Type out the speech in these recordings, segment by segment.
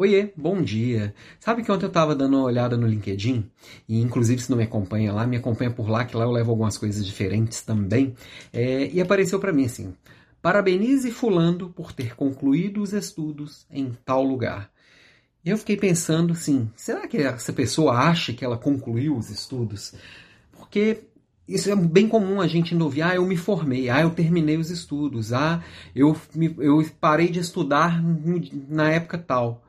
Oiê, bom dia. Sabe que ontem eu estava dando uma olhada no LinkedIn, e inclusive se não me acompanha lá, me acompanha por lá, que lá eu levo algumas coisas diferentes também, é, e apareceu para mim assim, parabenize fulano por ter concluído os estudos em tal lugar. E eu fiquei pensando assim, será que essa pessoa acha que ela concluiu os estudos? Porque isso é bem comum a gente ouvir, ah, eu me formei, ah, eu terminei os estudos, ah, eu, me, eu parei de estudar na época tal.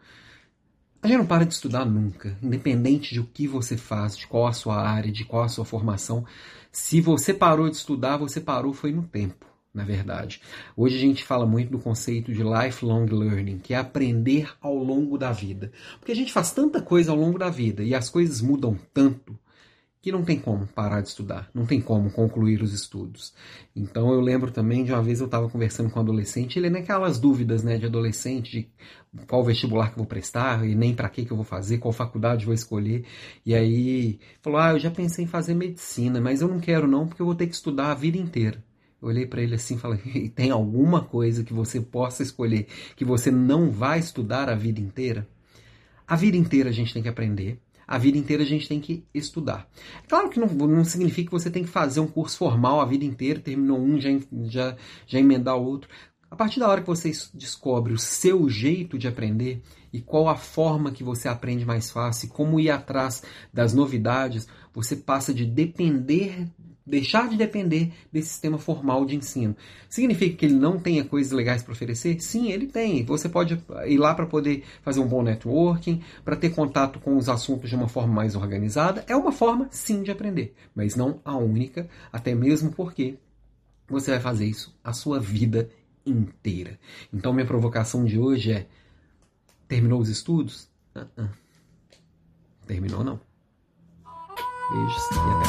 A gente não para de estudar nunca, independente de o que você faz, de qual a sua área, de qual a sua formação. Se você parou de estudar, você parou foi no tempo, na verdade. Hoje a gente fala muito do conceito de lifelong learning, que é aprender ao longo da vida. Porque a gente faz tanta coisa ao longo da vida e as coisas mudam tanto que não tem como parar de estudar, não tem como concluir os estudos. Então eu lembro também de uma vez eu estava conversando com um adolescente, ele naquelas dúvidas né, de adolescente, de qual vestibular que eu vou prestar e nem para que, que eu vou fazer, qual faculdade eu vou escolher. E aí falou: Ah, eu já pensei em fazer medicina, mas eu não quero não, porque eu vou ter que estudar a vida inteira. Eu olhei para ele assim e falei: Tem alguma coisa que você possa escolher que você não vai estudar a vida inteira? A vida inteira a gente tem que aprender a vida inteira a gente tem que estudar. Claro que não, não significa que você tem que fazer um curso formal a vida inteira, terminou um, já, já, já emendar o outro. A partir da hora que você descobre o seu jeito de aprender e qual a forma que você aprende mais fácil, como ir atrás das novidades, você passa de depender deixar de depender desse sistema formal de ensino. Significa que ele não tenha coisas legais para oferecer? Sim, ele tem. Você pode ir lá para poder fazer um bom networking, para ter contato com os assuntos de uma forma mais organizada. É uma forma, sim, de aprender, mas não a única, até mesmo porque você vai fazer isso a sua vida inteira. Então, minha provocação de hoje é: terminou os estudos? Uh -uh. Terminou não. Beijos e até.